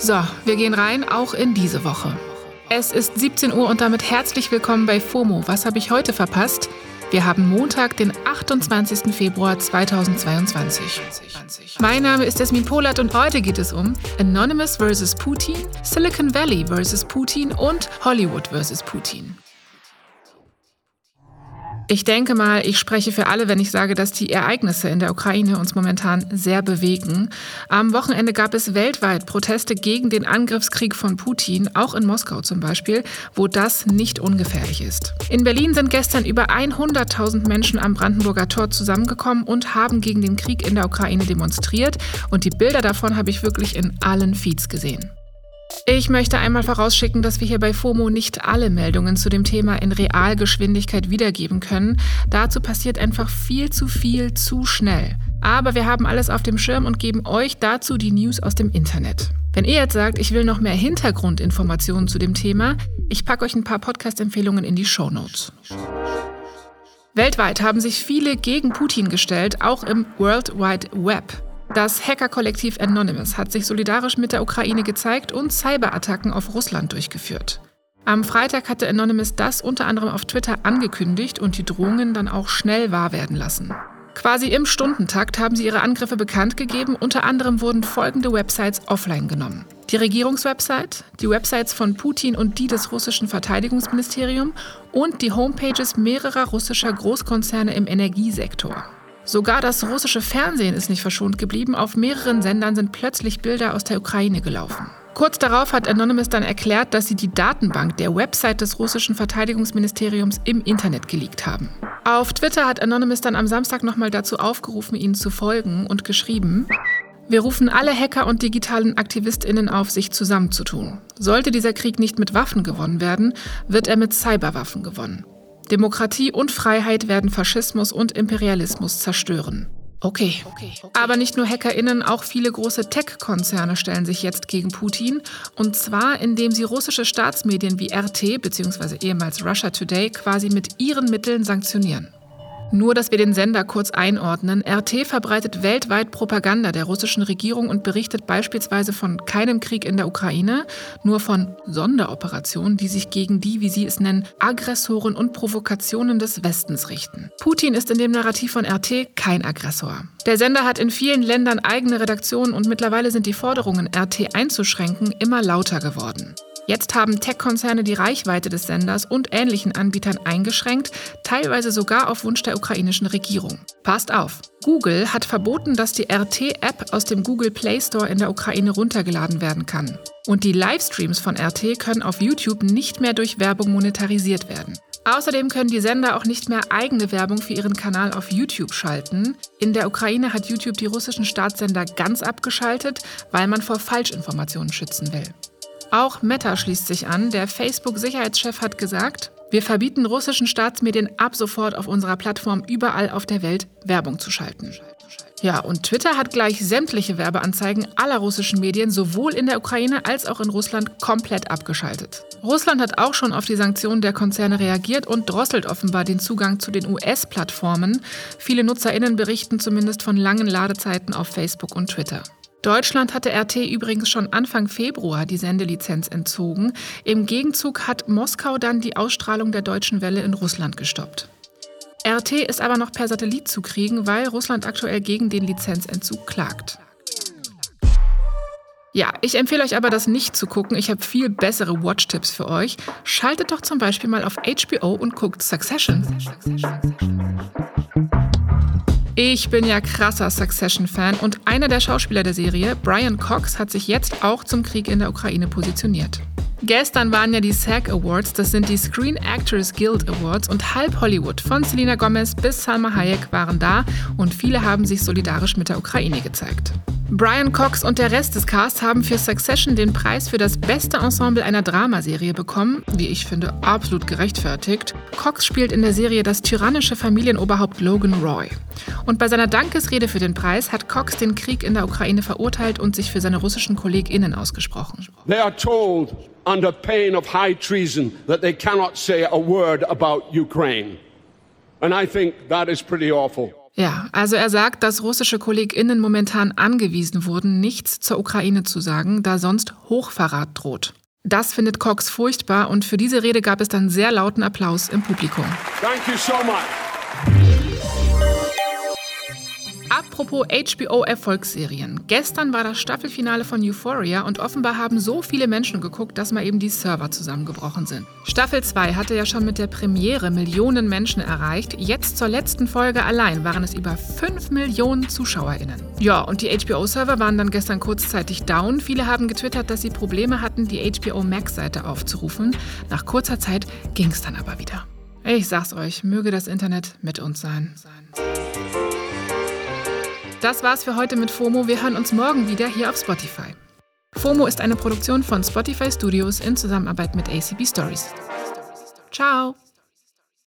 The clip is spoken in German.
So, wir gehen rein, auch in diese Woche. Es ist 17 Uhr und damit herzlich willkommen bei FOMO. Was habe ich heute verpasst? Wir haben Montag, den 28. Februar 2022. Mein Name ist Esmin Polat und heute geht es um Anonymous vs. Putin, Silicon Valley vs. Putin und Hollywood vs. Putin. Ich denke mal, ich spreche für alle, wenn ich sage, dass die Ereignisse in der Ukraine uns momentan sehr bewegen. Am Wochenende gab es weltweit Proteste gegen den Angriffskrieg von Putin, auch in Moskau zum Beispiel, wo das nicht ungefährlich ist. In Berlin sind gestern über 100.000 Menschen am Brandenburger Tor zusammengekommen und haben gegen den Krieg in der Ukraine demonstriert. Und die Bilder davon habe ich wirklich in allen Feeds gesehen. Ich möchte einmal vorausschicken, dass wir hier bei FOMO nicht alle Meldungen zu dem Thema in Realgeschwindigkeit wiedergeben können. Dazu passiert einfach viel zu viel zu schnell. Aber wir haben alles auf dem Schirm und geben euch dazu die News aus dem Internet. Wenn ihr jetzt sagt, ich will noch mehr Hintergrundinformationen zu dem Thema, ich packe euch ein paar Podcast-Empfehlungen in die Show Notes. Weltweit haben sich viele gegen Putin gestellt, auch im World Wide Web. Das Hackerkollektiv Anonymous hat sich solidarisch mit der Ukraine gezeigt und Cyberattacken auf Russland durchgeführt. Am Freitag hatte Anonymous das unter anderem auf Twitter angekündigt und die Drohungen dann auch schnell wahr werden lassen. Quasi im Stundentakt haben sie ihre Angriffe bekannt gegeben. Unter anderem wurden folgende Websites offline genommen. Die Regierungswebsite, die Websites von Putin und die des russischen Verteidigungsministeriums und die Homepages mehrerer russischer Großkonzerne im Energiesektor. Sogar das russische Fernsehen ist nicht verschont geblieben. Auf mehreren Sendern sind plötzlich Bilder aus der Ukraine gelaufen. Kurz darauf hat Anonymous dann erklärt, dass sie die Datenbank der Website des russischen Verteidigungsministeriums im Internet geleakt haben. Auf Twitter hat Anonymous dann am Samstag nochmal dazu aufgerufen, ihnen zu folgen und geschrieben, wir rufen alle Hacker und digitalen AktivistInnen auf, sich zusammenzutun. Sollte dieser Krieg nicht mit Waffen gewonnen werden, wird er mit Cyberwaffen gewonnen. Demokratie und Freiheit werden Faschismus und Imperialismus zerstören. Okay. Aber nicht nur HackerInnen, auch viele große Tech-Konzerne stellen sich jetzt gegen Putin. Und zwar, indem sie russische Staatsmedien wie RT bzw. ehemals Russia Today quasi mit ihren Mitteln sanktionieren. Nur, dass wir den Sender kurz einordnen. RT verbreitet weltweit Propaganda der russischen Regierung und berichtet beispielsweise von keinem Krieg in der Ukraine, nur von Sonderoperationen, die sich gegen die, wie sie es nennen, Aggressoren und Provokationen des Westens richten. Putin ist in dem Narrativ von RT kein Aggressor. Der Sender hat in vielen Ländern eigene Redaktionen und mittlerweile sind die Forderungen, RT einzuschränken, immer lauter geworden. Jetzt haben Tech-Konzerne die Reichweite des Senders und ähnlichen Anbietern eingeschränkt, teilweise sogar auf Wunsch der ukrainischen Regierung. Passt auf! Google hat verboten, dass die RT-App aus dem Google Play Store in der Ukraine runtergeladen werden kann. Und die Livestreams von RT können auf YouTube nicht mehr durch Werbung monetarisiert werden. Außerdem können die Sender auch nicht mehr eigene Werbung für ihren Kanal auf YouTube schalten. In der Ukraine hat YouTube die russischen Staatssender ganz abgeschaltet, weil man vor Falschinformationen schützen will. Auch Meta schließt sich an. Der Facebook-Sicherheitschef hat gesagt, wir verbieten russischen Staatsmedien ab sofort auf unserer Plattform überall auf der Welt Werbung zu schalten. Ja, und Twitter hat gleich sämtliche Werbeanzeigen aller russischen Medien sowohl in der Ukraine als auch in Russland komplett abgeschaltet. Russland hat auch schon auf die Sanktionen der Konzerne reagiert und drosselt offenbar den Zugang zu den US-Plattformen. Viele Nutzerinnen berichten zumindest von langen Ladezeiten auf Facebook und Twitter. Deutschland hatte RT übrigens schon Anfang Februar die Sendelizenz entzogen. Im Gegenzug hat Moskau dann die Ausstrahlung der deutschen Welle in Russland gestoppt. RT ist aber noch per Satellit zu kriegen, weil Russland aktuell gegen den Lizenzentzug klagt. Ja, ich empfehle euch aber, das nicht zu gucken. Ich habe viel bessere Watch-Tipps für euch. Schaltet doch zum Beispiel mal auf HBO und guckt Succession. Ich bin ja krasser Succession-Fan und einer der Schauspieler der Serie, Brian Cox, hat sich jetzt auch zum Krieg in der Ukraine positioniert. Gestern waren ja die SAG Awards, das sind die Screen Actors Guild Awards und halb Hollywood von Selena Gomez bis Salma Hayek waren da und viele haben sich solidarisch mit der Ukraine gezeigt. Brian Cox und der Rest des Casts haben für Succession den Preis für das beste Ensemble einer Dramaserie bekommen, wie ich finde, absolut gerechtfertigt. Cox spielt in der Serie das tyrannische Familienoberhaupt Logan Roy. Und bei seiner Dankesrede für den Preis hat Cox den Krieg in der Ukraine verurteilt und sich für seine russischen KollegInnen ausgesprochen. They are told under pain of high treason that they cannot say a word about Ukraine. And I think that is pretty awful. Ja, also er sagt, dass russische KollegInnen momentan angewiesen wurden, nichts zur Ukraine zu sagen, da sonst Hochverrat droht. Das findet Cox furchtbar und für diese Rede gab es dann sehr lauten Applaus im Publikum. Thank you so much. Apropos HBO-Erfolgsserien. Gestern war das Staffelfinale von Euphoria und offenbar haben so viele Menschen geguckt, dass mal eben die Server zusammengebrochen sind. Staffel 2 hatte ja schon mit der Premiere Millionen Menschen erreicht. Jetzt zur letzten Folge allein waren es über 5 Millionen ZuschauerInnen. Ja, und die HBO-Server waren dann gestern kurzzeitig down. Viele haben getwittert, dass sie Probleme hatten, die HBO Max-Seite aufzurufen. Nach kurzer Zeit ging es dann aber wieder. Ich sag's euch, möge das Internet mit uns sein. Das war's für heute mit FOMO. Wir hören uns morgen wieder hier auf Spotify. FOMO ist eine Produktion von Spotify Studios in Zusammenarbeit mit ACB Stories. Ciao!